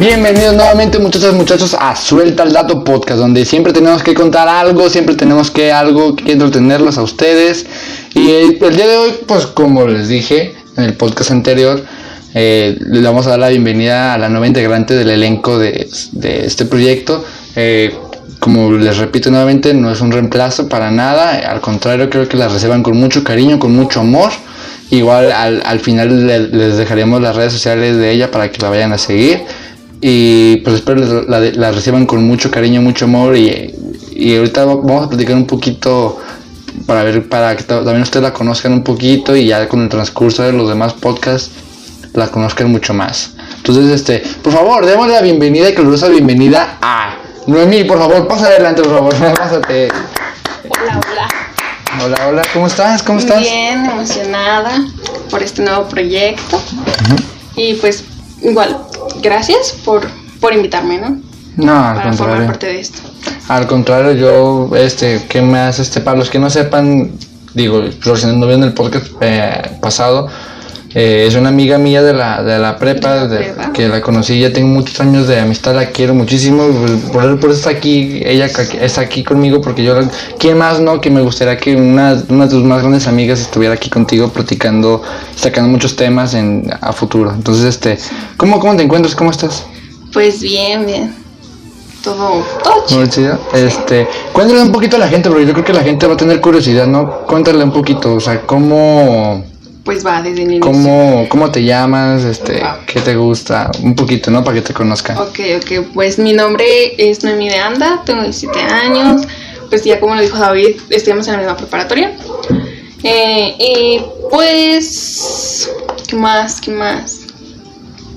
Bienvenidos nuevamente muchachos muchachos a Suelta el Dato Podcast, donde siempre tenemos que contar algo, siempre tenemos que algo que entretenerlos a ustedes. Y el, día de hoy, pues como les dije en el podcast anterior, eh, le vamos a dar la bienvenida a la nueva integrante del elenco de, este proyecto. Eh, como les repito nuevamente, no es un reemplazo para nada, al contrario creo que la reciban con mucho cariño, con mucho amor. Igual al, al final les dejaremos las redes sociales de ella para que la vayan a seguir. Y pues espero la, la, reciban con mucho cariño, mucho amor. Y, y, ahorita vamos a platicar un poquito para ver, para que también ustedes la conozcan un poquito y ya con el transcurso de los demás podcasts la conozcan mucho más. Entonces, este, por favor, demos la bienvenida y calurosa bienvenida a Noemí, por favor, pasa adelante, por favor, pásate. Hola, hola. Hola, hola, ¿cómo estás? ¿Cómo estás? Bien, emocionada por este nuevo proyecto. Y pues, igual, gracias por, por invitarme, ¿no? No, al para contrario. formar parte de esto. Al contrario, yo, este, ¿qué más? Este, para los que no sepan, digo, relacionando bien el podcast eh, pasado, eh, es una amiga mía de la, de la prepa, de que la conocí, ya tengo muchos años de amistad, la quiero muchísimo, por, por eso está aquí, ella está aquí conmigo, porque yo, ¿quién más no? Que me gustaría que una, una de tus más grandes amigas estuviera aquí contigo platicando, sacando muchos temas en, a futuro. Entonces, este, ¿cómo, ¿cómo te encuentras? ¿Cómo estás? Pues bien, bien. Todo, todo chido. Este, cuéntale un poquito a la gente, porque yo creo que la gente va a tener curiosidad, ¿no? Cuéntale un poquito, o sea, cómo pues va desde el inicio. ¿Cómo, cómo te llamas? Este, ¿Qué te gusta? Un poquito, ¿no? Para que te conozcan. Ok, ok. Pues mi nombre es Noemi de Anda, tengo 17 años. Pues ya como lo dijo David, estudiamos en la misma preparatoria. Eh, y pues, ¿qué más? ¿Qué más?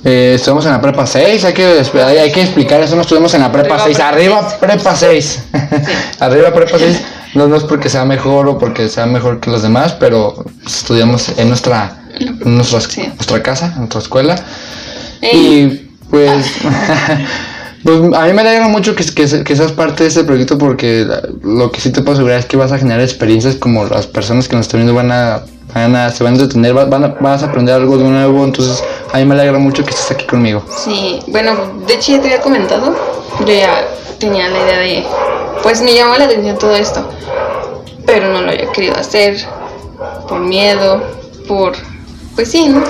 Eh, estuvimos en la prepa 6, hay que, hay que explicar eso, no estuvimos en la prepa 6, arriba prepa 6, arriba prepa 6, no, no es porque sea mejor o porque sea mejor que los demás, pero estudiamos en nuestra, en nuestra, nuestra casa, en nuestra escuela. Y pues, pues a mí me alegra mucho que, que, que, seas parte de este proyecto porque lo que sí te puedo asegurar es que vas a generar experiencias como las personas que nos están viendo van a, van a se van a detener, van a, vas a aprender algo de nuevo, entonces a mí me alegra mucho que estés aquí conmigo. Sí, bueno, de hecho ya te había comentado, yo ya tenía la idea de pues me llamó la atención todo esto, pero no lo había querido hacer por miedo, por, pues sí, ¿no?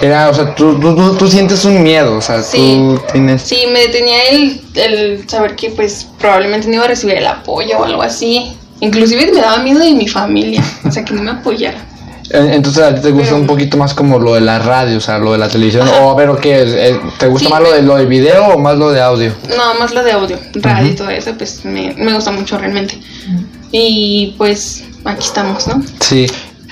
Era, o sea, tú, tú, tú, sientes un miedo, o sea, tú tienes... Sí, me detenía el, el saber que pues probablemente no iba a recibir el apoyo o algo así. Inclusive me daba miedo de mi familia, o sea, que no me apoyara. Entonces a ti te gusta un poquito más como lo de la radio, o sea, lo de la televisión, o a ver, ¿o qué es? Eh, ¿Te gusta más lo de, lo de video o más lo de audio? No, más lo de audio, radio y todo eso, pues me, me gusta mucho realmente. Y pues aquí estamos, ¿no? Sí,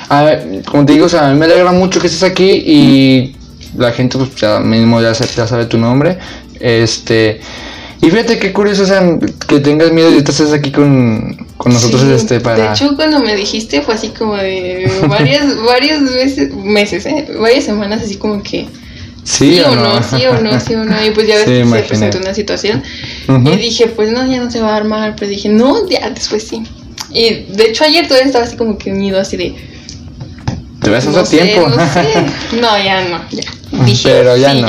a ver, como te digo, o sea, a mí me alegra mucho que estés aquí y la gente pues ya mismo ya, ya sabe tu nombre, este... Y fíjate qué curioso, o sea, que tengas miedo y estás aquí con, con nosotros este para... De hecho, cuando me dijiste fue así como de varias, varias veces, meses, ¿eh? varias semanas así como que... Sí, o, no? sí o no, sí o no. Y pues ya ves que se presentó una situación. Y dije, pues no, ya no se va a armar. Pero dije, no, ya después sí. Y de hecho ayer todavía estaba así como que unido, así de... Te ves hace tiempo. No, sé. no, ya no, ya. Dije, pero ya no.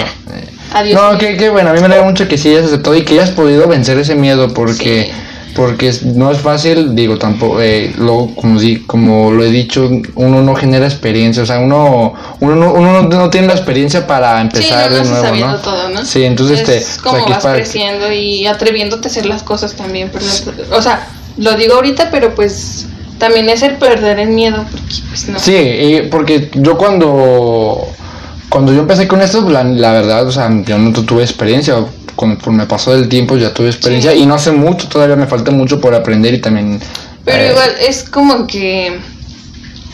Adiós. No, que, bueno, a mí me alegra mucho que sí hayas aceptado y que hayas podido vencer ese miedo porque... Porque no es fácil, digo, tampoco, eh, lo, como, como lo he dicho, uno no genera experiencia, o sea, uno, uno, no, uno no tiene la experiencia para empezar sí, de nuevo, ¿no? Todo, ¿no? Sí, entonces es este, como vas creciendo y atreviéndote a hacer las cosas también, pero, o sea, lo digo ahorita, pero pues también es el perder el miedo, porque pues no. Sí, y porque yo cuando cuando yo empecé con esto, la, la, verdad, o sea, yo no tuve experiencia. Conforme pasó el tiempo ya tuve experiencia y no sé mucho, todavía me falta mucho por aprender y también... Pero eh, igual es como que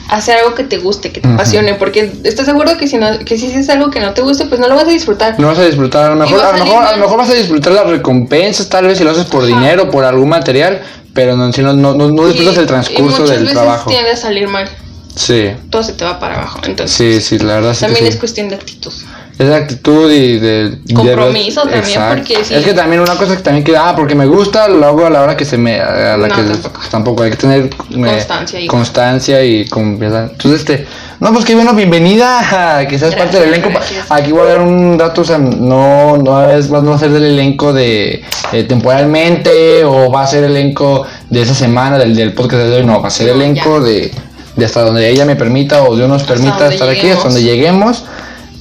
hacer algo que te guste, que te apasione, porque estás seguro que si no, que si es algo que no te guste, pues no lo vas a disfrutar. No vas a disfrutar, a lo mejor, a, lo mejor, a lo mejor vas a disfrutar las recompensas, tal vez si lo haces por dinero, por algún material, pero no, si no, no, no, disfrutas el transcurso del veces trabajo. tiende a salir mal. Sí. Todo se te va para abajo, entonces. Sí, sí, la verdad. Sí también sí. es cuestión de actitud. Es de actitud y de... Compromiso también, Exacto. porque sí. Es que también una cosa que también que, ah, porque me gusta, lo hago a la hora que se me... A la no, que tampoco. tampoco. hay que tener... Constancia. Eh, constancia y confianza. Entonces, este... No, pues que bueno, bienvenida, que seas parte del elenco. gracias. Aquí voy a dar un dato, o sea, no, no, es, no va a ser del elenco de eh, temporalmente o va a ser elenco de esa semana, del, del podcast de hoy, no, va a ser No, elenco de, de hasta donde ella me permita o Dios nos permita estar aquí, hasta donde lleguemos.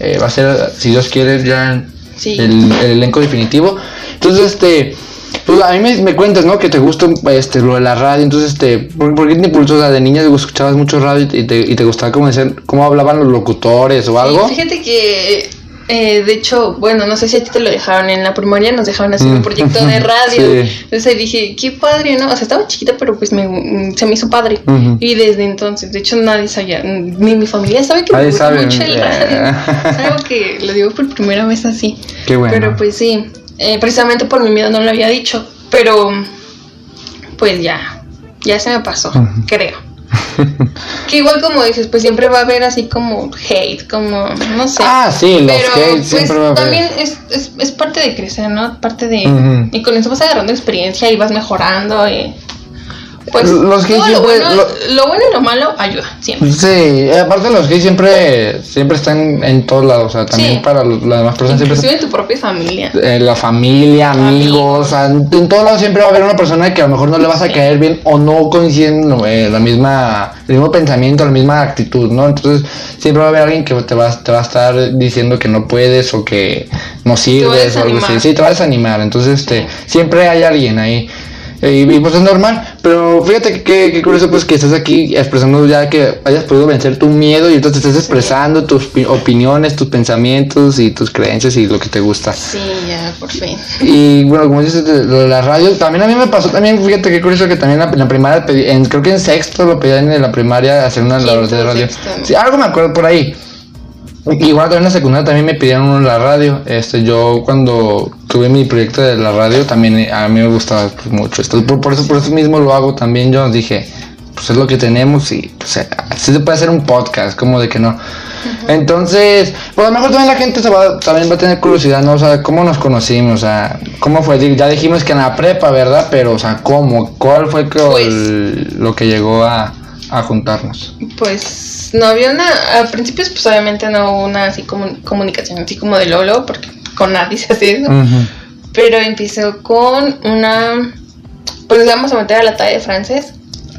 Eh, va a ser, si Dios quiere, ya Sí. el, el elenco definitivo. Entonces, este, pues a mí me, me cuentas, ¿no? Que te gusta este, lo de la radio. Entonces, este, ¿por, por qué te impulsó? O sea, de niña escuchabas mucho radio y te, y te gustaba cómo, decían, cómo hablaban los locutores o algo. Sí, fíjate que, eh, de hecho, bueno, no sé si a ti te lo dejaron en la primaria, nos dejaron hacer Mm. un proyecto de radio. Sí. Entonces dije, qué padre, ¿no? O sea, estaba chiquita, pero pues me, mm, se me hizo padre. Y desde entonces, de hecho, nadie sabía, mm, ni mi familia sabe que me gusta sabe. mucho el radio. Es algo que lo digo por primera vez así. Qué bueno. Pero pues sí, eh, precisamente por mi miedo no lo había dicho. Pero pues ya, ya se me pasó, creo. Que igual como dices, pues siempre va a haber así como hate, como, no sé. Ah, sí, los Pero hate pues siempre va a haber. también es, es, es parte de crecer, ¿no? Parte de... Y con eso vas agarrando experiencia y vas mejorando y... Pues Los lo, siempre- bueno, lo- lo bueno y lo malo ayuda, siempre. Sí, aparte los gays siempre, siempre están en todos lados, o sea, también Sí. para los- las demás personas siempre Inclusive en tu propia familia. eh, la familia, amigos, o sea, en todos lados siempre va a haber una persona que a lo mejor no le vas a Sí. caer bien o no coinciden eh, la misma, el mismo pensamiento, la misma actitud, ¿no? Entonces siempre va a haber alguien que te va, te va a estar diciendo que no puedes o que no sirves o algo así. Sí, te va a desanimar. Entonces, este, siempre hay alguien ahí. Eh, Y, y, pues es normal, pero fíjate que, que, que curioso pues que estés aquí expresando ya que hayas podido vencer tu miedo y entonces estés expresando tus pi- opiniones, tus pensamientos y tus creencias y lo que te gusta. Sí, ya, por fin. Y bueno, como dices lo de la radio, también a mí me pasó también, fíjate qué curioso que también en la, primaria, pedí- en, creo que en sexto lo pedían en la primaria hacer una labor de radio. Sí, algo me acuerdo por ahí. Igual también en la secundaria también me pidieron uno en la radio. Este, yo cuando tuve mi proyecto de la radio también eh, a mí me gustaba pues, mucho esto. Por, por eso, por eso mismo lo hago también. Yo dije, pues es lo que tenemos y pues eh, así se puede hacer un podcast, como de que no. Entonces, pues a lo mejor también la gente se va, también va a tener curiosidad, ¿no? O sea, ¿cómo nos conocimos? O sea, ¿cómo fue? Ya dijimos que en la prepa, ¿verdad? Pero, o sea, ¿cómo? ¿Cuál fue que- Pues- el- lo que llegó a, a juntarnos? Pues no había una, a principios pues obviamente no hubo una así como comunicación así como de Lolo, porque con nadie hace eso. Pero empezó con una, pues íbamos a meter a la talla de francés,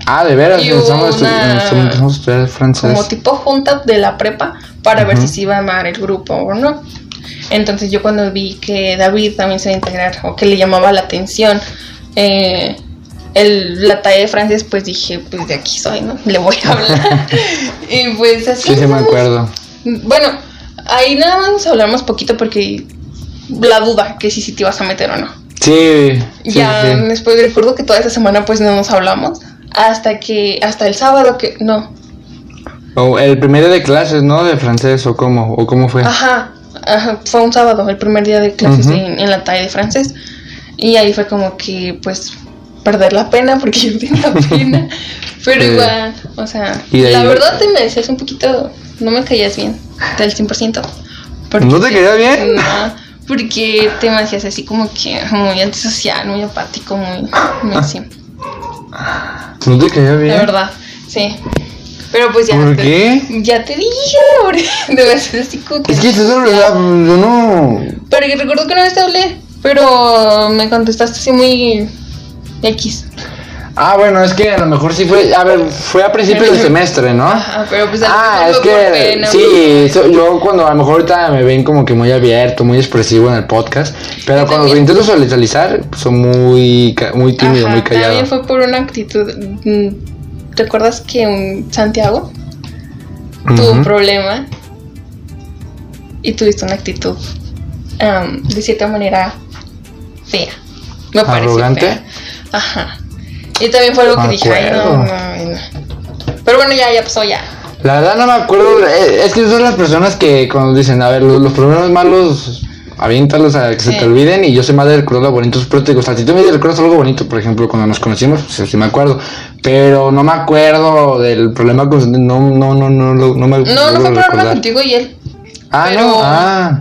Ah, de veras, empezamos, a estudiar francés. como tipo junta de la prepa, para ver si se iba a amar el grupo o no. Entonces yo cuando vi que David también se iba a integrar o que le llamaba la atención eh, el, la talla de francés, pues dije, pues de aquí soy, ¿no? Le voy a hablar. y pues así. Sí, sí me acuerdo. Bueno, ahí nada más nos hablamos poquito porque la duda que si, si te ibas a meter o no. Sí, sí, ya sí. después recuerdo que toda esa semana pues no nos hablamos. Hasta que, hasta el sábado que, no, O el primer día de clases, ¿no? De francés, o cómo, o cómo fue. ajá, ajá, fue un sábado, el primer día de clases en, en la talla de francés. Y ahí fue como que pues perder la pena porque yo tenía pena. Pero Sí. igual, o sea, la verdad te me decías un poquito, no me caías bien, del 100%. Porque- ¿No te caía bien? No, porque te me hacías así como que muy antisocial, muy apático, muy, muy así. ¿No te caía bien? La verdad, sí. Pero pues ya. ¿Por te- qué? Ya te dije, porque debe ser así como que. Es que es verdad, yo no. Pero que recuerdo que una vez te hablé, pero me contestaste así muy. X. Ah, bueno, es que a lo mejor sí fue. A ver, fue a principios del semestre, ¿no? Ajá, pero pues a lo Ah, es que pena, sí, so- yo cuando a lo mejor ahorita me ven como que muy abierto, muy expresivo en el podcast, pero Yo cuando también. intento socializar, soy muy, ca- muy tímido, Ajá, muy callado. También fue por una actitud. mm, ¿Te acuerdas que un Santiago tuvo un problema y tuviste una actitud am, de cierta manera fea? Me pareció ¿Arrogante? fea. Ajá. Y también fue algo que dije, ay, no, no, no. Pero bueno, ya, ya pasó, ya. La verdad no me acuerdo, eh, es que son las personas que cuando dicen, a ver, los, los problemas malos, aviéntalos a que se Sí. te olviden y yo soy más de recordar lo bonito, pero te digo, o sea, si tú me recuerdas algo bonito, por ejemplo, cuando nos conocimos, pues sí me acuerdo, pero no me acuerdo del problema con, no, no, no, no, no, no me No, no fue problema recordar. contigo y él. Ah, pero- no, ah,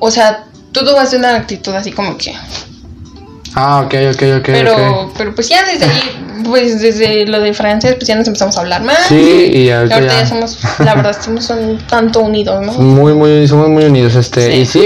O sea, tú tomaste una actitud así como que. Ah, ok, ok, ok. Pero, ok. pero pues ya desde ahí, pues desde lo de francés, pues ya nos empezamos a hablar más. Sí, y ahorita ahorita ya. ya- somos, la verdad, somos un tanto unidos, ¿no? Muy, muy, somos muy unidos, este, Sí. y sí,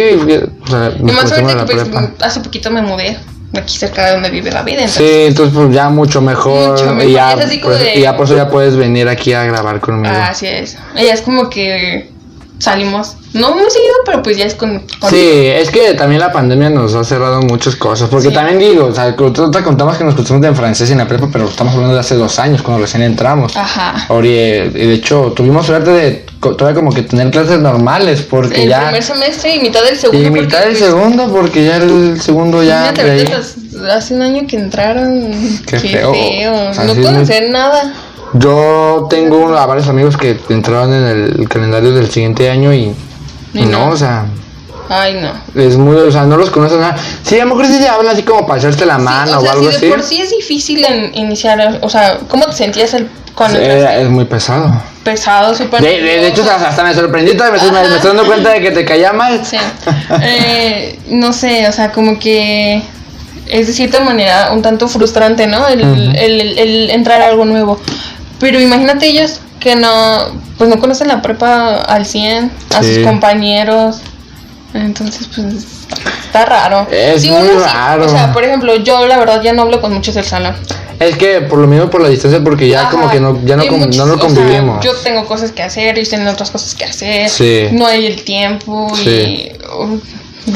o sea, Y más ahorita la que pues hace poquito me mudé aquí cerca de donde vive David, Sí, entonces. entonces pues ya mucho mejor, Mucho mejor, y ya, es así como pues, de- y ya por eso ya puedes venir aquí a grabar conmigo. Así es. Ella es como que salimos, no muy seguido, pero pues ya es con... con- Sí, es que también la pandemia nos ha cerrado muchas cosas. Porque Sí. también digo, o sea, nosotros te contamos que nos conocimos en francés en la prepa, pero estamos hablando de hace dos años, cuando recién entramos. Ajá. Ori, eh, y de hecho, tuvimos suerte de todavía como que tener clases normales, porque El ya. primer semestre y mitad del segundo. Y porque, mitad del pues, segundo, porque ya el segundo ya. De ahí- los- hace un año que entraron. Qué Qué, feo. feo. O sea, no conocer nada. Yo tengo a varios amigos que entraron en el calendario del siguiente año y. Y y no, no. o sea. Ay, no. Es muy, o sea, no los conoces nada. Sí, a lo mejor sí se habla así como para echarte la mano Sí, o o sea, algo si así. de por sí es difícil en iniciar, o sea, ¿cómo te sentías el, cuando Sí, entraste? es muy pesado. Pesado, súper. De, de, de hecho, hasta me sorprendí, me, estoy- me- me estoy dando cuenta de que te caía mal. Sí. Eh, no sé, o sea, como que es de cierta manera un tanto frustrante, ¿no? El, Ujú. el- el- el entrar a algo nuevo. Pero imagínate ellos que no, pues no conocen la prepa al 100, a Sí. sus compañeros. Entonces, pues está raro. Es Sí, muy uno raro. o sea, por ejemplo, yo la verdad ya no hablo con muchos del salón. Es que por lo mismo por la distancia, porque ya Ajá. como que no, ya no, con- muchos- no lo o sea, convivimos. yo tengo cosas que hacer, ellos tienen otras cosas que hacer. Sí. No hay el tiempo y. uh,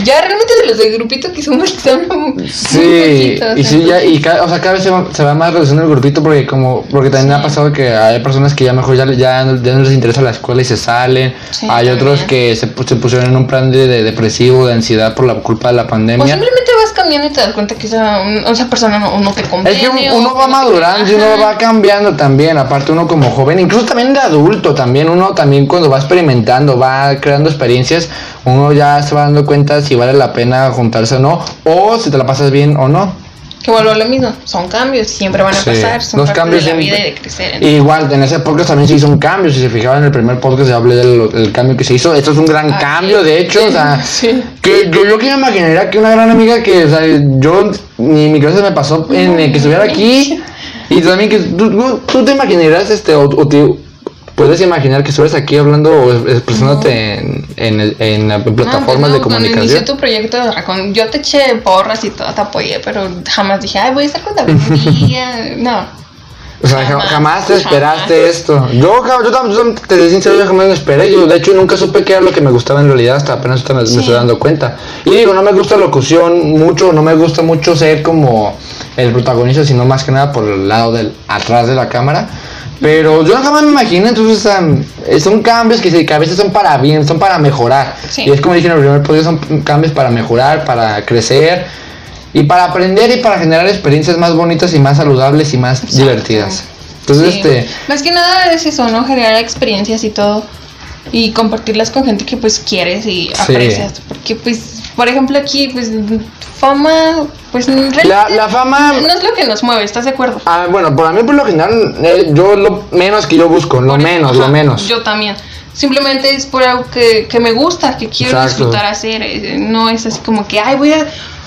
ya realmente de los de grupito que somos son muy Sí, poquitos, y sí, ya, y cada, o sea, cada vez se va, se va más reduciendo el grupito porque como porque también ha pasado que hay personas que ya mejor ya, ya, no- ya no les interesa la escuela y se salen. Sí, hay otros que se, se pusieron en un plan de, de depresivo, de ansiedad por la culpa de la O pandemia. simplemente vas cambiando y te das cuenta que esa, esa persona no, no te Es conviene. que o uno va madurando y uno va cambiando también, aparte uno como joven, incluso también de adulto también, uno también cuando va experimentando, va creando experiencias, uno ya se va dando cuenta si vale la pena juntarse o no, o si te la pasas bien o no. Que vuelvo a lo mismo, son cambios, siempre van a Sí, pasar, son los cambios de la vida y de crecer. Y igual, en ese podcast también se hizo un cambio, si se fijaban en el primer podcast ya hablé del, del cambio que se hizo, esto es un gran Ah, cambio, sí. de hecho, o sea, que yo, yo que me imaginaría que una gran amiga que, o sea, yo, ni mi cabeza me pasó en el que estuviera aquí, y también que tú, tú- tú te imaginarías, este, o, o te puedes imaginar que estuvieras aquí hablando o es- expresándote en, en, plataformas no, de Cuando comunicación. inicié tu proyecto de Dracón, yo te eché porras y todo, te apoyé, pero jamás dije, ay, voy a estar con David. No. O sea, ja- jamás, Jamás, te esperaste jamás. esto. Yo, yo, yo te soy sincero, yo jamás me esperé. Yo, de hecho, nunca supe qué era lo que me gustaba en realidad, hasta apenas me, estoy dando cuenta. Y digo, no me gusta locución mucho, no me gusta mucho ser como el protagonista, sino más que nada por el lado del atrás de la cámara. Pero yo jamás me imaginé, entonces um, son cambios que, se- que a veces son para bien, son para mejorar. Sí. Y es como dije en el primer podcast, son cambios para mejorar, para crecer y para aprender y para generar experiencias más bonitas y más saludables y más Exacto. divertidas. Entonces, Sí. este, Más que nada es eso, ¿no? Generar experiencias y todo. Y compartirlas con gente que pues quieres y aprecias. Porque pues, por ejemplo aquí, pues fama, pues La- la fama- no es lo que nos mueve, ¿estás de acuerdo? ah, bueno, para mí por lo general, eh, yo lo menos que yo busco, lo Por- menos, lo menos. Yo también. Simplemente es por algo que, que me gusta, que quiero Exacto. disfrutar hacer. eh, No es así como que, ay, voy a.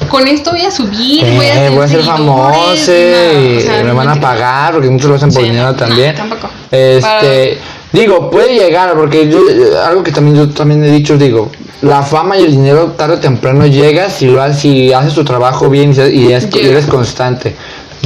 Con esto voy a subir, Eh, voy a ser, voy a ser seguidores", famoso no, o sea, me van a pagar porque muchos lo hacen por Sí, dinero no, también. no, tampoco. Este, digo, puede llegar porque yo algo que también yo también he dicho, digo, la fama y el dinero tarde o temprano llega si lo haces, si haces tu trabajo bien y, eres constante.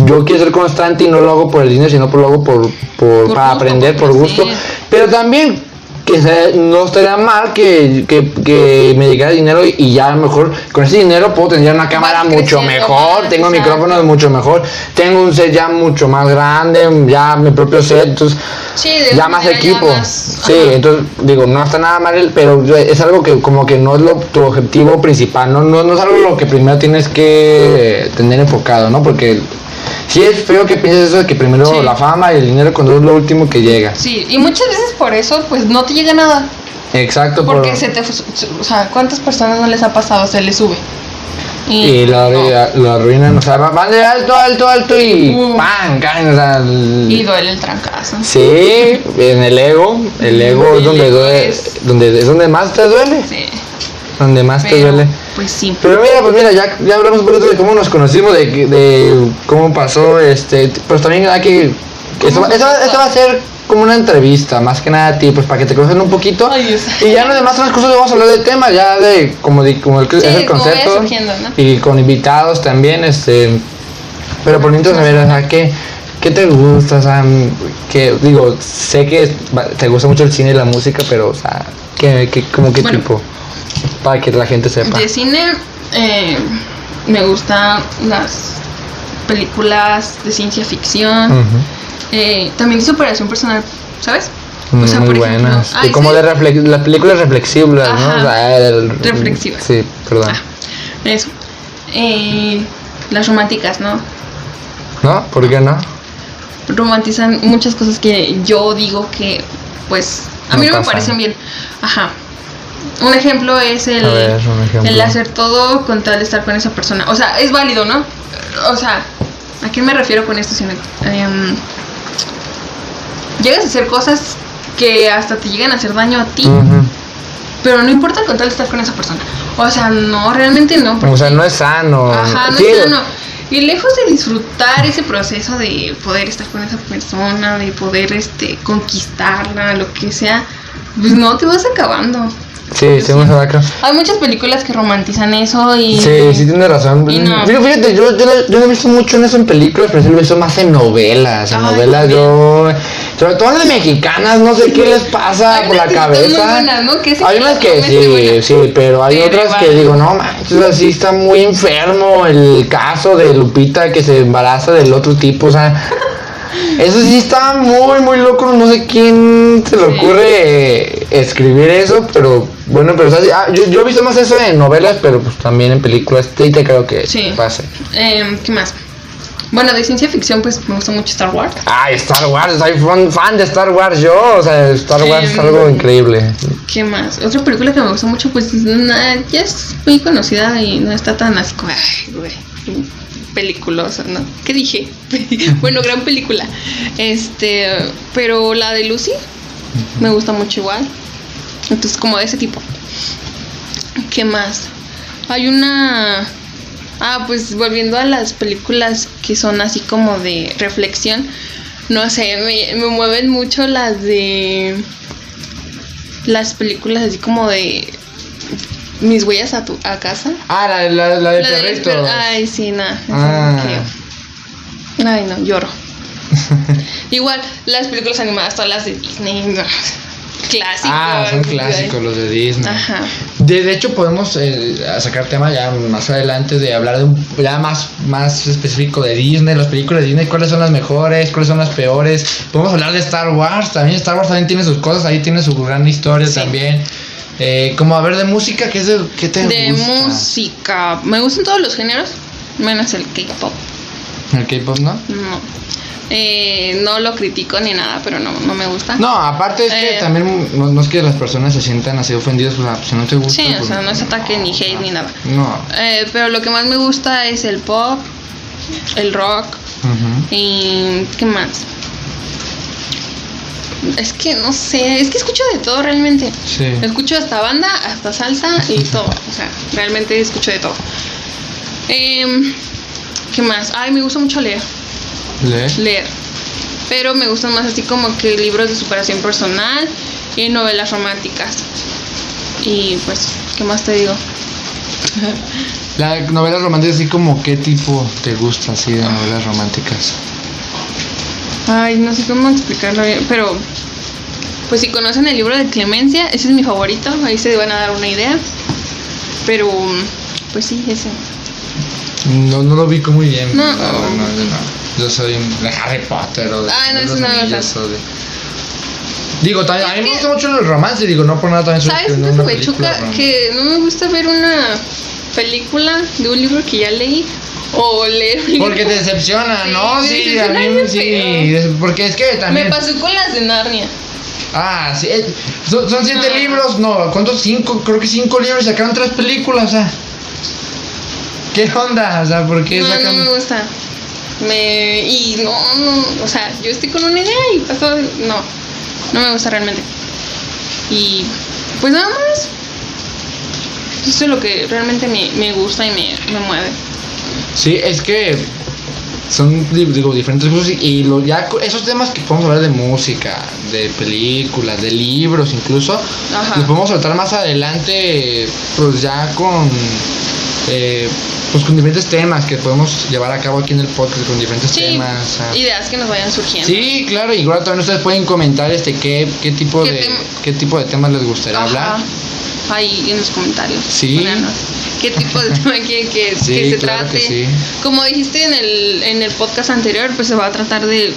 Yo quiero ser constante y no lo hago por el dinero, sino por lo hago por, por, Por para gusto, aprender, por gusto. Pero también que no estaría mal que, que, que me llegara dinero y, y ya a lo mejor con ese dinero puedo tener una cámara mucho mejor, más, tengo micrófonos mucho mejor, tengo un set ya mucho más grande, ya mi propio set, entonces Sí, ya más ya equipo. más- sí, ajá. entonces digo, no está nada mal, pero es algo que como que no es lo, tu objetivo principal, no, no, no es algo lo que primero tienes que tener enfocado, ¿no? Porque sí es feo que pienses eso de que primero Sí. la fama y el dinero cuando es lo último que llega. Sí, y muchas veces por eso, pues no te llega nada. Exacto, por- Porque se te. O sea, ¿cuántas personas no les ha pasado? Se les sube. y lo, no. lo arruinan, o sea, van de alto, alto, alto y Uh. ¡pam! caen, o sea, el- Y duele el trancazo. Sí, en el ego, el ego es donde duele, es- donde es donde más te duele, Sí. donde más te duele. Pues sí. Pero mira, pues mira, ya, ya hablamos un poquito de cómo nos conocimos, de, de cómo pasó, este, pues también hay que... Esto, va- esto va- esto va a ser como una entrevista, más que nada a ti, pues para que te conozcan un poquito. Ay. Y ya en los demás transcursos vamos a hablar del tema, ya de como, de, como el, Sí, es el concepto. Y con invitados también, este... Pero por mientras, a ver, o sea, ¿qué, ¿qué te gusta? O sea, que, digo, sé que te gusta mucho el cine y la música, pero, o sea, ¿qué, qué, como qué Bueno. tipo? Para que la gente sepa. De cine eh, me gustan las películas de ciencia ficción, eh, también de superación personal, ¿sabes? Mm, O sea, muy ejemplo, buenas. y como sí. de reflex las películas reflexivas, ¿no? Ajá. O sea, el- Reflexivas. Sí, perdón. Ah, eso. Eh, las románticas, ¿no? ¿No? ¿Por qué no? Romantizan muchas cosas que yo digo que, pues, a No mí no me parecen bien. Ajá. Un ejemplo es el, ver, ejemplo. el hacer todo con tal de estar con esa persona. O sea, es válido, ¿no? O sea, ¿a qué me refiero con esto? Sino, em, llegas a hacer cosas que hasta te llegan a hacer daño a ti, pero no importa con tal de estar con esa persona. O sea, no, realmente no. O sea, no es sano. Ajá, no Sí, es sano. Y lejos de disfrutar ese proceso de poder estar con esa persona, de poder este conquistarla, lo que sea, pues no te vas acabando. Sí, sí, vamos a ver acá. Hay muchas películas que romantizan eso y Sí, sí tienes razón. Y no. Fíjate, fíjate, yo, yo, no- yo no he visto mucho en eso en películas, pero sí lo he visto más en novelas. En Ay, novelas yo... Sobre todo las mexicanas, no sé qué les pasa Hay por la cabeza. hay unas que sí, sí, pero hay Pero otras que digo, no manches, así está muy enfermo el caso de Lupita que se embaraza del otro tipo, o sea... Eso sí está muy, muy loco. No sé quién se le Sí. ocurre escribir eso, pero bueno, pero ah, yo, yo he visto más eso en novelas, pero pues también en películas. Y te creo que Sí. pase. Em, ¿Qué más? Bueno, de ciencia ficción, pues me gusta mucho Star Wars. Ay, Star Wars, soy fan, fan de Star Wars yo. O sea, Star Wars es Em, algo increíble. ¿Qué más? Otra película que me gusta mucho, pues na- ya es muy conocida y no está tan así como, ay, güey, peliculosa, ¿no? ¿Qué dije? bueno, gran película. Este, pero la de Lucy me gusta mucho igual. Entonces, como de ese tipo. ¿Qué más? Hay una... Ah, pues volviendo a las películas que son así como de reflexión, no sé, me, me mueven mucho las de las películas así como de mis huellas a tu a casa. Ah, la, la, la de La del perrito. per- Ay, sí, nada. Ah. Ay, no, lloro. Igual, las películas animadas, todas las de Disney, no, clásicos. Ah, son clásicos los de Disney. Ajá. De, de hecho, podemos eh, sacar tema ya más adelante de hablar de un ya más, más específico de Disney, las películas de Disney, cuáles son las mejores, cuáles son las peores. Podemos hablar de Star Wars también. Star Wars también tiene sus cosas, ahí tiene su gran historia Sí. también. Eh, como a ver de música, ¿qué, es de, qué te De gusta? música. Me gustan todos los géneros, menos el K-pop. El K-pop, ¿no? No. Eh, no lo critico ni nada, pero no, no me gusta. No, aparte es que Eh. también no, no es que las personas se sientan así ofendidas, pues, ah, si no te gusta. Sí, o pues, sea, no es ataque ni hate ni nada. No. Eh, pero lo que más me gusta es el pop, el rock y ¿qué más? Es que no sé, es que escucho de todo realmente. Sí. Escucho hasta banda, hasta salsa y todo. O sea, realmente escucho de todo. Em, ¿Qué más? Ay, me gusta mucho leer. ¿Le? Leer. Pero me gustan más así como que libros de superación personal y novelas románticas. Y pues, ¿qué más te digo? La novela romántica, así como qué tipo te gusta así de novelas románticas. Ay, no sé cómo explicarlo bien, pero pues si conocen el libro de Clemencia, ese es mi favorito, ahí se van a dar una idea. Pero pues sí, ese. No, no lo ubico muy bien. No. no, yo no. Yo soy un- de Harry Potter o de. Ah, no, de no me anillos o de- Digo, también, a mí Es me gusta mucho el romance, digo, no por nada también soy ¿Sabes no una me película Que no me gusta ver una película de un libro que ya leí o leer un libro. Porque te decepciona, Sí, ¿no? me Sí, a decepciona mí bien sí. es- Porque es que Me también. pasó con las de Narnia. Ah, sí. Son, son siete No. libros, no. ¿Cuántos? Cinco, creo que cinco libros y sacaron tres películas, o sea. ¿Qué onda? O sea, ¿por qué No, sacan.? no me gusta. Me y no, no, o sea, yo estoy con una idea y pasó, no, no me gusta realmente. Y pues nada más. Eso es lo que realmente me, me gusta y me, me mueve. Sí, es que son digo, diferentes cosas y lo, ya esos temas que podemos hablar de música, de películas, de libros incluso, Ajá. los podemos tratar más adelante pues ya con eh, pues con diferentes temas que podemos llevar a cabo aquí en el podcast con diferentes Sí, temas. ideas que nos vayan surgiendo. Sí, claro, igual también ustedes pueden comentar este qué, qué tipo ¿Qué de qué tipo de temas les gustaría Ajá. hablar. Ahí en los comentarios. Sí. ¿Qué tipo de tema quieren que, Sí, que se claro que trate? sí. Como dijiste en el, en el podcast anterior, pues se va a tratar de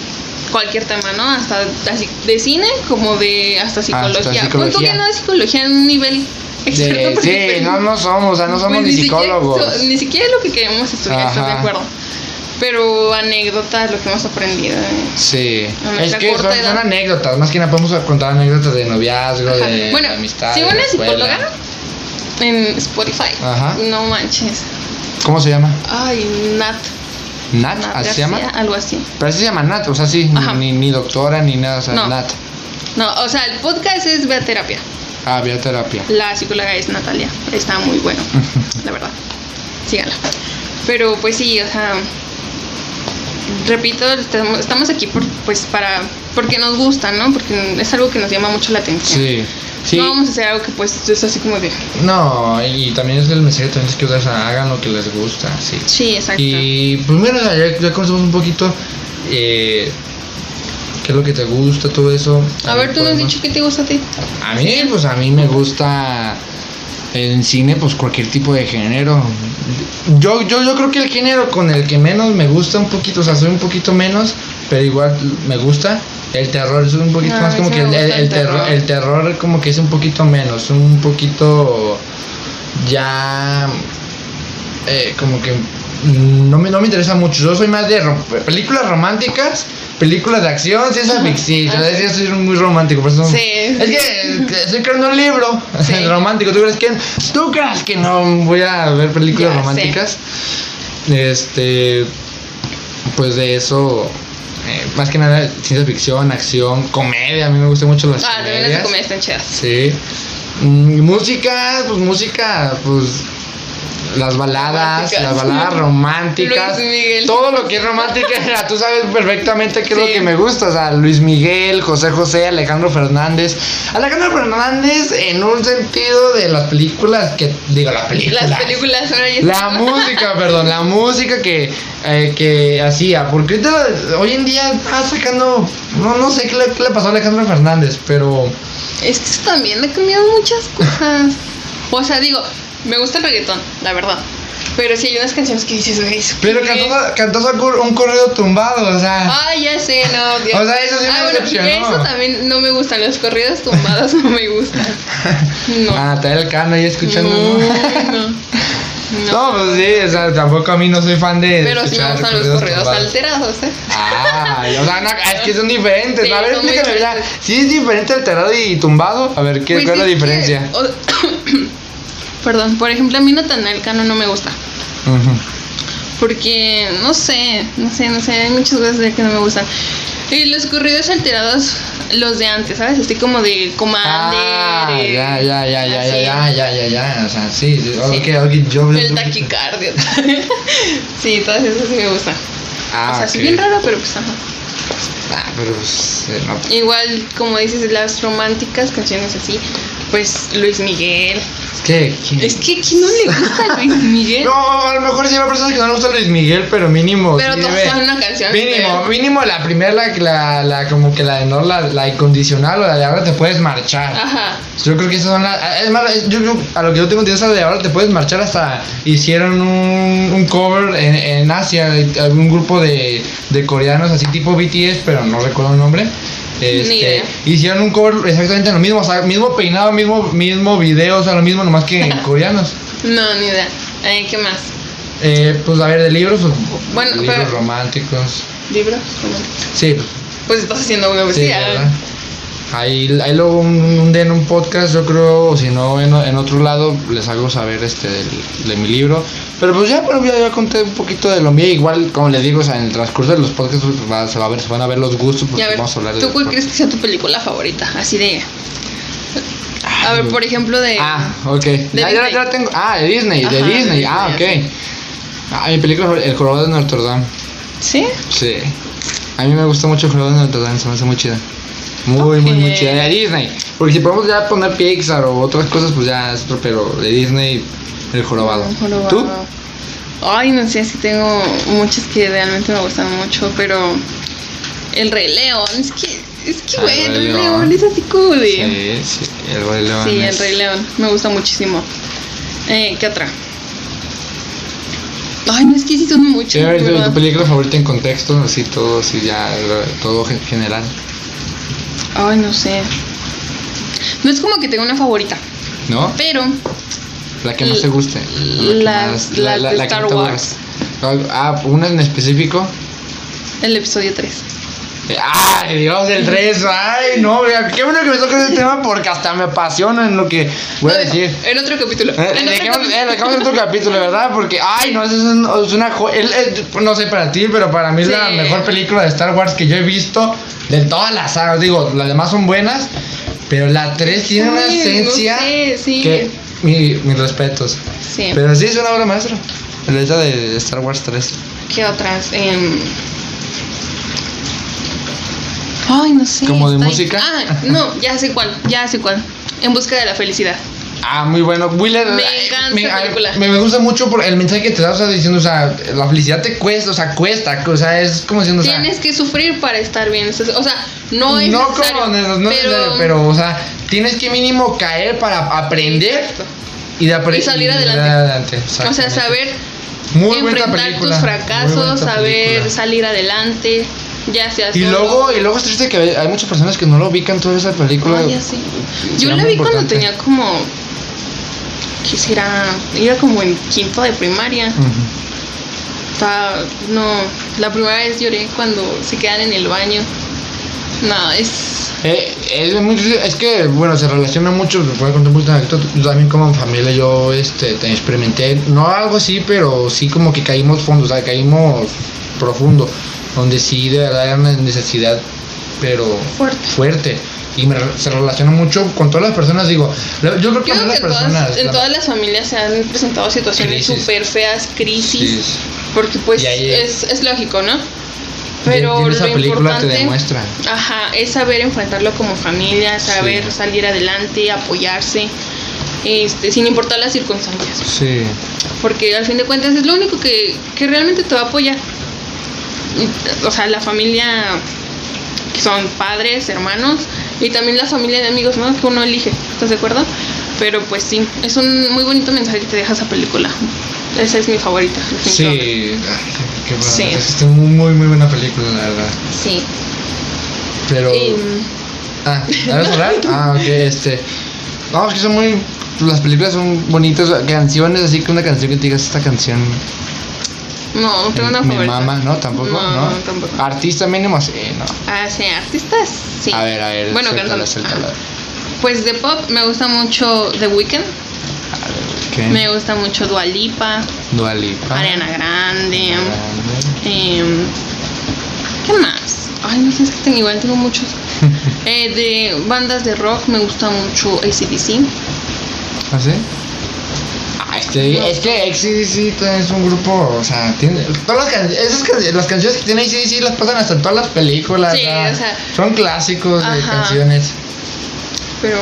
cualquier tema, ¿no? Hasta así, de cine como de hasta psicología. Tú psicología. que no de psicología en un nivel. De- sí, no, no somos, o sea, no somos pues, ni siquiera- psicólogos. so- ni siquiera lo que queremos estudiar, ¿estás de acuerdo? Pero anécdotas, lo que hemos aprendido. ¿eh? Sí, A es que son, son anécdotas, más que nada podemos contar anécdotas de noviazgo, Ajá. de bueno, amistad. si una psicóloga en Spotify, Ajá. no manches. ¿Cómo se llama? Ay, Nat. Nat, Nat ¿así se llama? Algo así. Pero así se llama Nat, o sea, sí, ni- ni, ni doctora ni nada, o sea, No. Nat. No, o sea, el podcast es Vea Terapia. Ah, bioterapia. La psicóloga es Natalia. Está muy bueno, la verdad. Síganla. Pero pues sí, o sea, repito, estamos, aquí por, pues para porque nos gusta, ¿no? Porque es algo que nos llama mucho la atención. Sí, sí. No vamos a hacer algo que pues es así como de... No, y también es el mensaje también es que hagan lo que les gusta, sí. Sí, exacto. Y pues bueno, ya, ya conocemos un poquito eh, qué es lo que te gusta, todo eso. A ver, tú nos has dicho qué te gusta a ti. A mí, pues a mí me gusta en cine, pues cualquier tipo de género. Yo, yo, yo creo que el género con el que menos me gusta un poquito, o sea, soy un poquito menos, pero igual me gusta. El terror es un poquito Ah, más como que el, el el terror, el terror como que es un poquito menos, un poquito ya eh, como que no me, no me interesa mucho. Yo soy más de películas románticas, películas de acción, ciencia ficción. Ah, Yo soy muy romántico, por eso Sí. es que, estoy creando un libro Sí. romántico. ¿Tú crees que tú crees que no voy a ver películas Ya románticas? Este, pues de eso, eh, más que nada ciencia ficción, acción, comedia. A mí me gustan mucho las Ah, también las comedias. están chidas. Sí. Mm, música, pues música, pues las baladas, las baladas románticas, Luis Miguel. todo lo que es romántica, tú sabes perfectamente qué es lo que me gusta, o sea, Luis Miguel, José José, Alejandro Fernández, Alejandro Fernández en un sentido de las películas que digo las películas, Las películas ahora ya la música, perdón, la música que, eh, que hacía. Porque hoy en día está sacando. No, no sé qué le, qué le pasó a Alejandro Fernández, pero. Es que eso también ha cambiado muchas cosas. O sea, digo, me gusta el reggaetón, la verdad. Pero sí hay unas canciones que dices, güey. ¿eso Pero cantó, cantó un corrido tumbado, o sea. Ay, ya sé, no. Dios. O sea, eso sí me ah, bueno, decepcionó. Eso también no me gustan. Los corridos tumbados no me gustan. No. Ah, está el cano ahí escuchando. no, ¿no? no. No, pues sí, o sea, tampoco a mí no soy fan de. Pero sí me escuchar gustan los corridos alterados, ¿eh? Ah, o sea, no, es que son diferentes. Sí, a ver, explícame ya. Si es diferente alterado y tumbado, a ver, ¿qué, Pues ¿cuál es la que- diferencia? o- Perdón, por ejemplo, a mí Natanael Cano no me gusta. Ujú. Porque, no sé, no sé, no sé, hay muchas cosas de que no me gustan. Y los corridos alterados, los de antes, ¿sabes? Así como de Commander. Ah, eh, ya, ya, ya, ya, ya, ya, ya, ya, ya, o sea, sí, sí, ok, ok, yo... El taquicardio. sí, todas esas sí me gustan. Ah, o sea, sí ok. bien raro, pero pues ajá. Ah, pero pues, eh, no. Igual, como dices, las románticas, canciones así, pues Luis Miguel. Es que... ¿quién- Es que ¿quién no le gusta Luis Miguel? No, a lo mejor sí hay personas que no le gusta Luis Miguel, pero mínimo... Pero sí todos saben una canción. Mínimo, pero- mínimo la primera, la, la, la, como que la de no, la, la incondicional o la de ahora te puedes marchar. Ajá. Yo creo que esas son las. Es más, yo, yo- a lo que yo tengo entendido, esa de ahora te puedes marchar hasta. Hicieron un, un cover en, en Asia, algún grupo de, de coreanos así tipo BTS, pero no recuerdo el nombre. Este, idea. hicieron un cover exactamente lo mismo, o sea, mismo peinado, mismo, mismo video, o sea, lo mismo, nomás que en coreanos. No, ni idea. Eh, ¿Qué más? Eh, pues a ver, de libros, Bueno, libros pero- románticos. ¿Libros? Sí, pues, estás haciendo una Sí, poesía. Ahí, ahí luego un, un día en un podcast, yo creo, o si no en, en otro lado, les hago saber este del- de mi libro. Pero pues ya, pero ya, ya conté un poquito de lo mío. Igual, como les digo, o sea, en el transcurso de los podcasts pues, va- se, va a ver, se van a ver los gustos porque a ver, vamos a hablar de... ¿tú cuál crees que sea tu película favorita? Así de. A ver, por ejemplo, de. Ah, ok. Ya, ya, Disney. ya tengo. Ah, de Disney, de Ajá, de Disney. Ah, ok. Ah, mi película El Jorobado de Notre Dame. ¿Sí? Sí. A mí me gusta mucho el Jorobado de Notre Dame, se me hace muy chida. Muy, muy, muy chida. De Disney. Porque si podemos ya poner Pixar o otras cosas, pues ya es otro, pero de Disney, El Jorobado. Un jorobado. ¿Tú? Ay, no sé, sí tengo muchas que realmente me gustan mucho, pero. El Rey León, es que. Es que, güey, el el Rey Rey León. León es así como de. Sí, sí, El Rey León. Sí, el Rey León. Me gusta muchísimo. Eh, ¿Qué otra? Ay, no es que sí son muchas. Tu, película favorita en contexto, así todo, así ya, todo gen- general. Ay, no sé. No es como que tenga una favorita, ¿No? pero La que más L- te guste. más- las de Star Wars. Ah, una en específico. el episodio 3. Ay, Dios, el 3. Ay, no, vea, qué bueno que me toques ese tema porque hasta me apasiona en lo que voy a decir. En otro capítulo. Eh, En otro capítulo. eh, en otro capítulo, ¿verdad? Porque, ay, no, es, un- es una No sé para ti, pero para mí es la mejor película de Star Wars que yo he visto de todas las sagas. Digo, las demás son buenas, pero la 3 tiene una no esencia sé, sí. que. mi- mis respetos. Sí. Pero sí es una obra maestra. La de Star Wars 3. ¿Qué otras? Em, Ay, no sé. ¿Como de música? Ah, no, ya sé cuál, ya sé cuál. En busca de la felicidad. Ah, muy bueno. Wheeler. Me ay, encanta me, película. me, me gusta mucho por el mensaje que te da, o sea, diciendo, o sea, la felicidad te cuesta, o sea, cuesta, o sea, es como diciendo, o sea. Tienes que sufrir para estar bien. O sea, no es no necesario, como, no, no pero, necesario, pero, o sea, tienes que mínimo caer para aprender Exacto. y de aprender. Y salir adelante. O sea, saber Muy enfrentar tus fracasos, saber película. salir adelante, ya sea Y solo- luego, y luego es triste que hay hay muchas personas que no lo ubican toda esa película. Ay, ya sé. Yo la vi cuando tenía como quisiera era como en quinto de primaria. Ujú. Estaba- no, la primera vez lloré cuando se quedan en el baño. No, es Eh, es, muy es que, bueno, se relaciona mucho, voy a contar un poquito yo también como familia, yo este, te experimenté, no algo así, pero sí como que caímos fondo, o sea, caímos profundo, donde sí de verdad era una necesidad, pero fuerte. fuerte. Y me, se relaciona mucho con todas las personas, digo, yo creo que Yo con creo las que en todas, en las familias se han presentado situaciones súper feas, crisis, Sí, porque pues es, es lógico, ¿no? Pero esa lo película te demuestra. ajá, es saber enfrentarlo como familia, saber Sí. salir adelante, apoyarse, este, sin importar las circunstancias, Sí. porque al fin de cuentas es lo único que, que realmente te va a apoyar. Y, O sea, la familia que son padres, hermanos y también la familia de amigos, ¿no? Que uno elige, ¿estás de acuerdo? Pero pues sí, es un muy bonito mensaje que te deja esa película. Esa es mi favorita. Sí, ay, qué, qué Sí. es muy, muy, muy buena película, la verdad. Sí. Pero... Y, Ah, ¿sabes hablar? Ah, ok, este. Vamos, que son muy. Las películas son bonitas, canciones, así que una canción que te digas esta canción. No, no tengo una favorita. mama, ¿no? Tampoco, No, ¿no? tampoco. Artista mínimo, sí, no. Ah, sí, artistas, sí. A ver, a ver, Bueno, suéltala, suéltala. Pues de pop me gusta mucho The Weeknd, A ver, ¿qué? me gusta mucho Dua Lipa, Dua Lipa. Ariana Grande. Grande. em, ¿Qué más? Ay, no sé, es que tengo, igual tengo muchos. Eh, de bandas de rock me gusta mucho ACDC. ¿Ah, sí? Es que también es un grupo, o sea, tiene. Todas las, can- esas can- las canciones que tiene XCDC las pasan hasta en todas las películas. Sí, o sea, son clásicos de canciones. Pero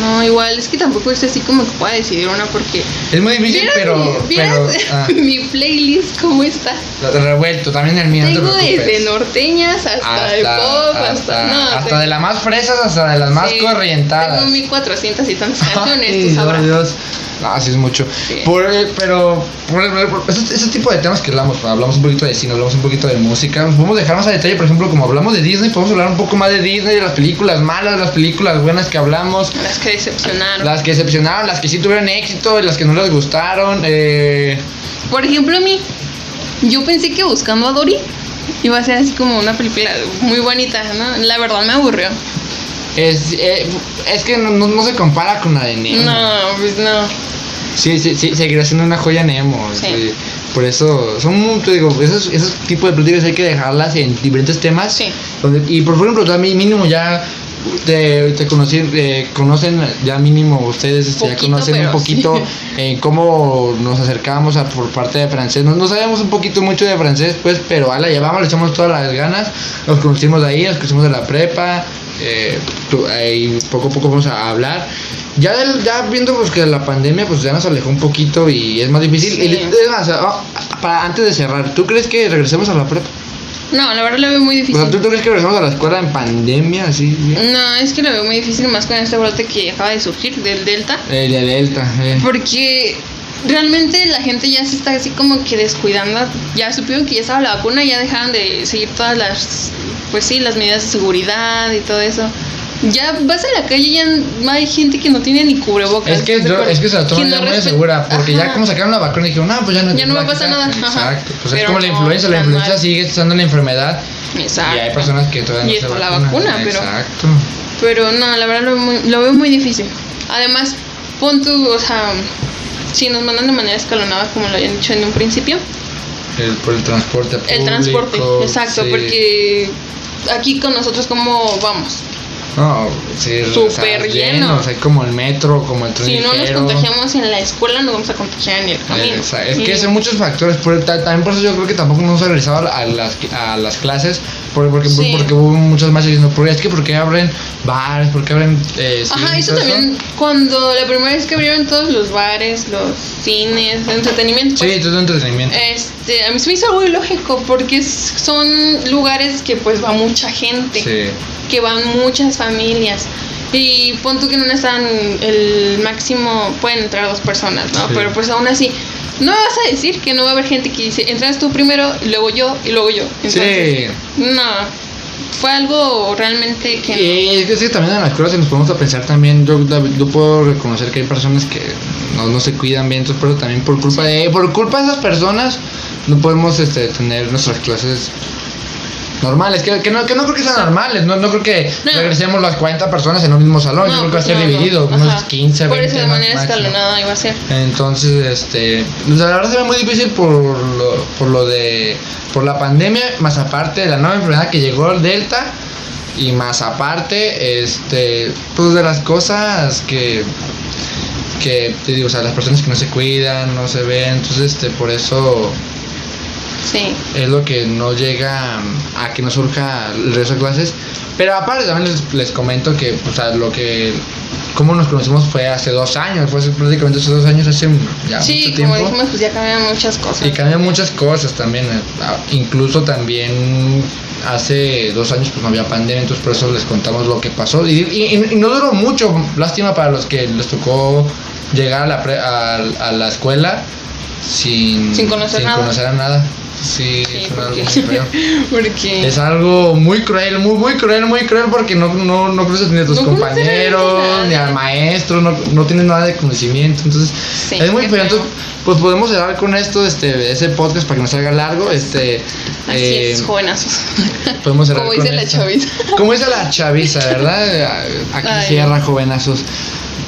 no, igual es que tampoco es así como que pueda decidir una porque. Es muy difícil, ¿Vieras pero. mi- pero ah, mi playlist cómo está? revuelto, también el mío. no te Tengo desde norteñas hasta, de pop, hasta. no, hasta tengo- de las más fresas hasta de las más sí, corrientadas. Tengo 1400 y tantas canciones, Ay, tú sabrás. Dios. No, así es mucho. Sí. Por, eh, pero, por, por- ese, ese tipo de temas que hablamos, hablamos un poquito de cine, hablamos un poquito de música, nos podemos dejar más a detalle, por ejemplo, como hablamos de Disney, podemos hablar un poco más de Disney, de las películas malas, de las películas buenas que hablamos, Las que decepcionaron. las que decepcionaron, las que sí tuvieron éxito, las que no les gustaron. Eh, Por ejemplo, a mí, yo pensé que buscando a Dory iba a ser así como una película muy bonita, ¿no? La verdad me aburrió. Es, eh, es que no, no- no se compara con la de Nemo. No, pues no. Sí, sí, sí, seguirá siendo una joya Nemo. Sí. sí. Por eso, son, muy- te digo, esos, esos tipos de pláticas hay que dejarlas en diferentes temas. Sí. Donde- y por ejemplo, también mínimo ya te, te conocí, eh, conocen ya mínimo ustedes, este, ya conocen un poquito sí. eh, cómo nos acercamos a, por parte de francés. No, no sabemos un poquito mucho de francés, pues, pero a la llevamos, le echamos todas las ganas. Nos conocimos de ahí, nos conocimos de la prepa, eh, tu- eh, y poco a poco vamos a hablar. Ya, del- ya viendo pues, que la pandemia pues ya nos alejó un poquito y es más difícil. Sí. Y, es más, ah, para, antes de cerrar, ¿tú crees que regresemos a la prepa? No, la verdad lo veo muy O difícil. sea, ¿tú, tú crees que regresemos a la escuela en pandemia? Así? No, es que lo veo muy difícil más con este brote que acaba de surgir del Delta. De Delta, eh. Porque realmente la gente ya se está así como que descuidando. Ya supieron que ya estaba la vacuna, ya dejaron de seguir todas las, pues sí, las medidas de seguridad y todo eso. Ya vas a la calle y ya hay gente que no tiene ni cubrebocas. Es que, yo- es que se la toman no muy segura, porque ya como sacaron la vacuna dijeron, no, pues ya no, Ya no me pasa quitar". nada. Exacto, pues es como la influenza, la influenza mal. sigue estando la enfermedad Exacto. y hay personas que todavía Y no se está la vacuna, pero- Exacto. Pero no, la verdad lo veo, muy, lo veo muy difícil. Además, pon tú, o sea, si nos mandan de manera escalonada, como lo habían dicho en un principio, El, por el transporte público. el transporte, exacto, sí. porque aquí con nosotros, ¿cómo vamos? No, sí, Súper o sea, lleno. O sea, como el metro, como el tren Si no nos contagiamos en la escuela, nos vamos a contagiar en el camino. Eh, o sea, es que son muchos factores, ta- también por eso yo creo que tampoco nos hemos regresado a las, a las clases, por- porque, Sí. porque hubo muchas más diciendo, "Porque es que porque abren bares, porque abren... Eh, Ajá, eso también, cuando la primera vez que abrieron todos los bares, los cines, entretenimiento, Sí, todo entretenimiento. este, a mí se me hizo algo ilógico, porque son lugares que pues va mucha gente. Sí. que van muchas familias. Y pon tú que no están el máximo, pueden entrar dos personas, ¿no? Sí. Pero pues aún así, no me vas a decir que no va a haber gente que dice, entras tú primero, y luego yo, y luego yo. Entonces, no, fue algo realmente que... Y es que sí, también en la escuela si nos ponemos a pensar también, yo, yo puedo reconocer que hay personas que no, no se cuidan bien, entonces pero también por culpa de por culpa de esas personas no podemos este, tener nuestras clases normales, que, que, no, que no creo que sean normales, no, no creo que No. regresemos las 40 personas en un mismo salón, yo creo que va a ser dividido, unos 15, 20. Por eso de ma- manera máximo. escalonada iba a ser. Entonces, este, la verdad se ve muy difícil por lo, por lo de, por la pandemia, más aparte de la nueva enfermedad que llegó el Delta, y más aparte, este, pues de las cosas que, que te digo, o sea, las personas que no se cuidan, no se ven, entonces, este, por eso Sí. es lo que no llega a que no surja el regreso a clases. Pero aparte también les, les comento que, o sea, lo que, cómo nos conocimos fue hace dos años, fue prácticamente hace dos años, hace ya Sí, mucho como tiempo. dijimos, pues ya cambian muchas cosas. y cambian muchas cosas también, eh, incluso también hace dos años pues no había pandemia, entonces por eso les contamos lo que pasó. Y, y- y no duró mucho, lástima para los que les tocó llegar a la, pre- a, a la escuela sin, Sin conocer nada. conocer a nada. Sí, es algo muy feo. porque Es algo muy cruel, muy, muy cruel, muy cruel porque no, no, no conoces ni a tus No conoces compañeros, ni al maestro, no, no tienes nada de conocimiento, entonces Sí, es muy qué feo. feo. Entonces, pues podemos cerrar con esto, este, ese podcast para que no salga largo, este, así eh, es, jovenazos. podemos cerrar Como con dice la esto. chaviza. Como dice la chaviza, ¿verdad? Aquí Ay. cierra jovenazos.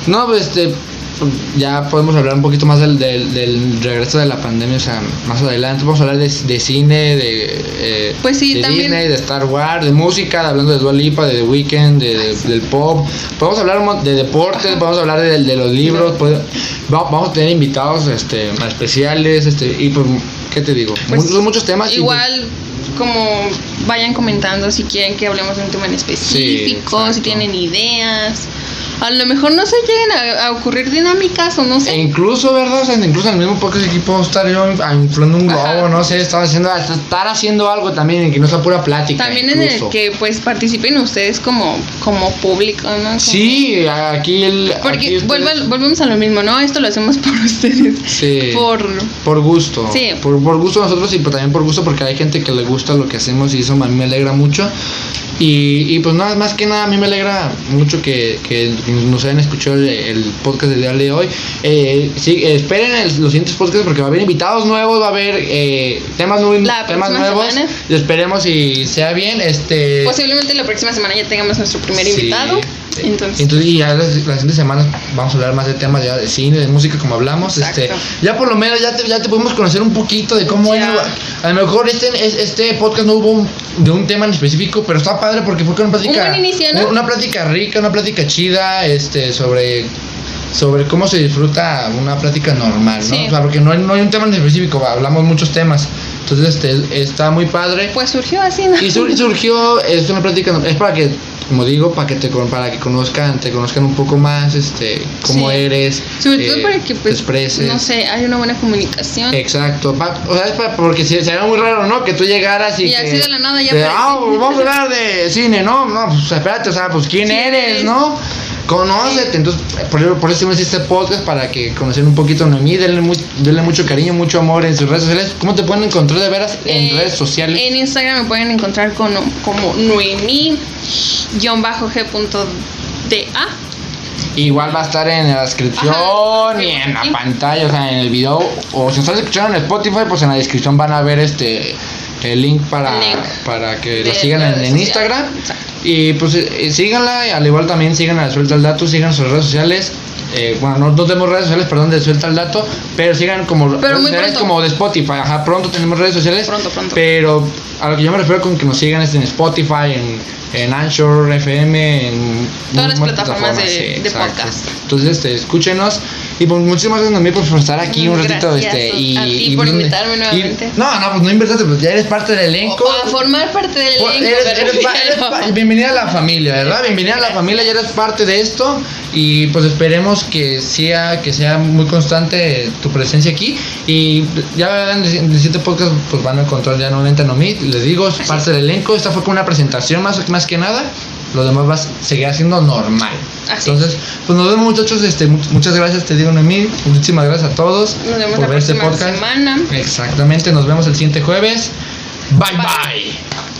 No, pues este ya podemos hablar un poquito más del, del, del regreso de la pandemia, o sea, más adelante vamos a hablar de, de cine, de, eh, Pues sí, de también- Disney, de Star Wars, de música, hablando de Dua Lipa, de The Weeknd, de, de- del pop. Podemos hablar de deportes, podemos hablar de, de los libros, va- vamos a tener invitados este, especiales, este, y pues, ¿qué te digo? Pues, muchos, muchos temas. y, pues, Igual, como vayan comentando si quieren que hablemos de un tema en específico, exacto. si tienen ideas. A lo mejor no se lleguen a, a ocurrir dinámicas o no E sé. incluso, ¿verdad? O sea, incluso en el mismo podcast aquí puedo estar yo inflando un globo, Ajá. no sé, estar haciendo, estar haciendo algo también, en que no sea pura plática. También en el incluso. que pues participen ustedes como, como público, ¿no? Como- Sí, aquí el. aquí Porque ustedes- vuelva- volvemos a lo mismo, ¿no? Esto lo hacemos por ustedes. Sí. Por... Por gusto. Sí. Por, por gusto nosotros y también por gusto porque hay gente que le gusta lo que hacemos y eso a mí me alegra mucho. Y, y pues nada, más que nada a mí me alegra mucho que, que nos hayan escuchado el, el podcast del día de hoy. Eh, sí, esperen el- los siguientes podcasts porque va a haber invitados nuevos, va a haber eh, temas, nue- La temas nuevos. semana. Y esperemos y sea bien. Este, Posiblemente la próxima semana ya tengamos nuestro primer Sí. invitado. Entonces- Entonces, y ya las, las siguientes semanas vamos a hablar más de temas ya de cine, de música, como hablamos. Exacto. Este, ya por lo menos ya te, ya te podemos conocer un poquito de cómo Ya. es. A lo mejor este, es- este podcast no hubo un- de un tema en específico, pero está padre porque fue con una plática. Un buen inicio, ¿no? Una plática rica, una plática chida, este, sobre sobre cómo se disfruta una plática normal, ¿no? Sí. O sea, porque no hay, no hay un tema en específico, hablamos muchos temas. Entonces, este, está muy padre. Pues surgió así, ¿no? Y sur- surgió, es una plática, es para que, como digo, para que te con- para que conozcan, te conozcan un poco más, este, cómo Sí. eres, Sobre todo eh, para que, te pues, expreses. no sé, hay una buena comunicación. Exacto, pa- o sea, es para, porque si sería muy raro, ¿no? Que tú llegaras y, Y que, así de la nada ya ah, vamos a hablar de cine, ¿no? No, pues espérate, o sea, pues quién ¿Quién eres, eres? ¿no? Conócete, entonces por, eso- por eso hicimos este podcast para que conocieran un poquito a Noemí, denle, mu- denle mucho cariño, mucho amor en sus redes sociales. ¿Cómo te pueden encontrar de veras en Eh, redes sociales? En Instagram me pueden encontrar con, como Noemí-G.da. Igual va a estar en la descripción Ajá, y en la pantalla, o sea, en el video. O si nos están escuchando en Spotify, pues en la descripción van a ver este el link para, El link para que la de sigan en, redes en. Instagram. Exacto. Y pues eh, síganla, y al igual también sigan a Suelta el Dato, sigan sus redes sociales. Eh, bueno, no, no tenemos redes sociales, perdón, de Suelta el Dato, pero sigan como Pero redes muy pronto. como de Spotify. Ajá, pronto tenemos redes sociales. Pronto, pronto. Pero a lo que yo me refiero con que nos sigan es en Spotify, en, en Anchor, FM, en Todas las muchas plataformas de- de exacto. podcast. Entonces, este, escúchenos. Y pues muchísimas gracias Noemí, por estar aquí un ratito. Gracias este, y, a ti y, por pues, invitarme y- nuevamente. no, no, pues no invitaste, pues ya eres parte del elenco. O a formar parte del Pues, elenco. eres- eres pa- eres pa- bienvenida a la familia, ¿verdad? Bienvenida a la familia, ya eres parte de esto y pues esperemos que sea que sea muy constante tu presencia aquí y ya en el siguiente podcast pues van a encontrar ya nuevamente a Nomi, les digo, es parte del elenco, esta fue como una presentación más, más que nada, lo demás va a seguir siendo normal. Así Entonces, pues nos vemos muchachos, este, mu- muchas gracias te digo Noemí, muchísimas gracias a todos Nos vemos por la ver este podcast. semana. Exactamente, nos vemos el siguiente jueves. Bye. bye.